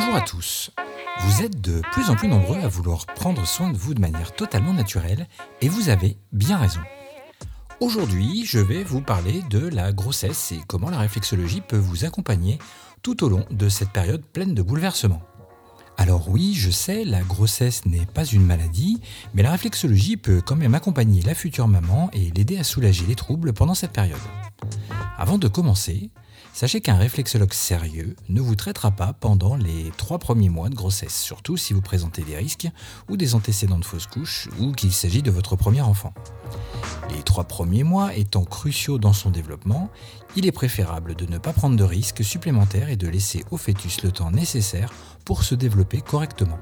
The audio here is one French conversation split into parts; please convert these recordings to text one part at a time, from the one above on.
Bonjour à tous. Vous êtes de plus en plus nombreux à vouloir prendre soin de vous de manière totalement naturelle et vous avez bien raison. Aujourd'hui, je vais vous parler de la grossesse et comment la réflexologie peut vous accompagner tout au long de cette période pleine de bouleversements. Alors oui, je sais, la grossesse n'est pas une maladie, mais la réflexologie peut quand même accompagner la future maman et l'aider à soulager les troubles pendant cette période. Avant de commencer, Sachez qu'un réflexologue sérieux ne vous traitera pas pendant les trois premiers mois de grossesse, surtout si vous présentez des risques ou des antécédents de fausse couche ou qu'il s'agit de votre premier enfant. Les trois premiers mois étant cruciaux dans son développement, il est préférable de ne pas prendre de risques supplémentaires et de laisser au fœtus le temps nécessaire pour se développer correctement.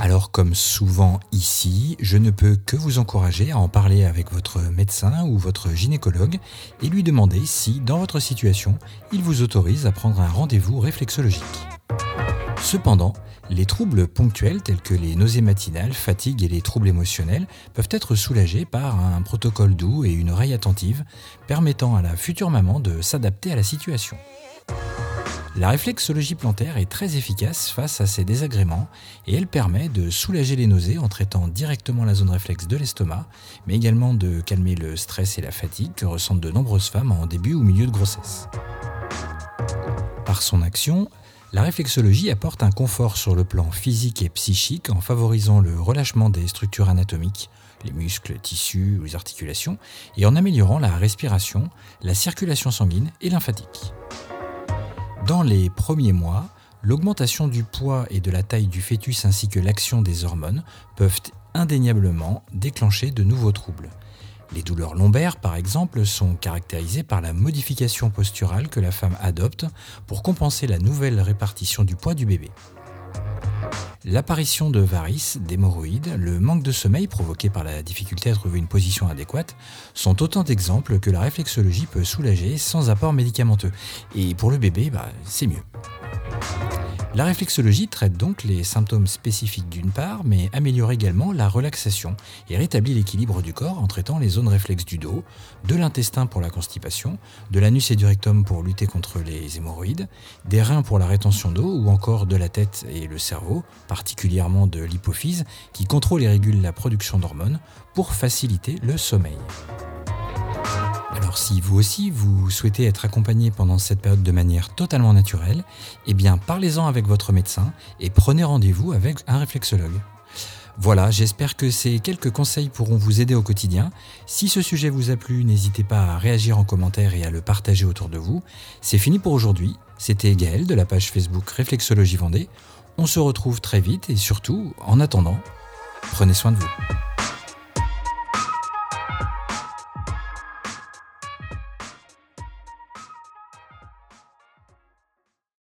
Alors comme souvent ici, je ne peux que vous encourager à en parler avec votre médecin ou votre gynécologue et lui demander si, dans votre situation, il vous autorise à prendre un rendez-vous réflexologique. Cependant, les troubles ponctuels tels que les nausées matinales, fatigue et les troubles émotionnels peuvent être soulagés par un protocole doux et une oreille attentive permettant à la future maman de s'adapter à la situation. La réflexologie plantaire est très efficace face à ces désagréments et elle permet de soulager les nausées en traitant directement la zone réflexe de l'estomac, mais également de calmer le stress et la fatigue que ressentent de nombreuses femmes en début ou milieu de grossesse. Par son action, la réflexologie apporte un confort sur le plan physique et psychique en favorisant le relâchement des structures anatomiques, les muscles, tissus ou les articulations, et en améliorant la respiration, la circulation sanguine et lymphatique. Dans les premiers mois, l'augmentation du poids et de la taille du fœtus ainsi que l'action des hormones peuvent indéniablement déclencher de nouveaux troubles. Les douleurs lombaires, par exemple, sont caractérisées par la modification posturale que la femme adopte pour compenser la nouvelle répartition du poids du bébé. L'apparition de varices, d'hémorroïdes, le manque de sommeil provoqué par la difficulté à trouver une position adéquate sont autant d'exemples que la réflexologie peut soulager sans apport médicamenteux. Et pour le bébé, bah, c'est mieux. La réflexologie traite donc les symptômes spécifiques d'une part, mais améliore également la relaxation et rétablit l'équilibre du corps en traitant les zones réflexes du dos, de l'intestin pour la constipation, de l'anus et du rectum pour lutter contre les hémorroïdes, des reins pour la rétention d'eau ou encore de la tête et le cerveau, particulièrement de l'hypophyse qui contrôle et régule la production d'hormones pour faciliter le sommeil. Alors si vous aussi vous souhaitez être accompagné pendant cette période de manière totalement naturelle, eh bien parlez-en avec votre médecin et prenez rendez-vous avec un réflexologue. Voilà, j'espère que ces quelques conseils pourront vous aider au quotidien. Si ce sujet vous a plu, n'hésitez pas à réagir en commentaire et à le partager autour de vous. C'est fini pour aujourd'hui. C'était Gaël de la page Facebook Réflexologie Vendée. On se retrouve très vite et surtout, en attendant, prenez soin de vous.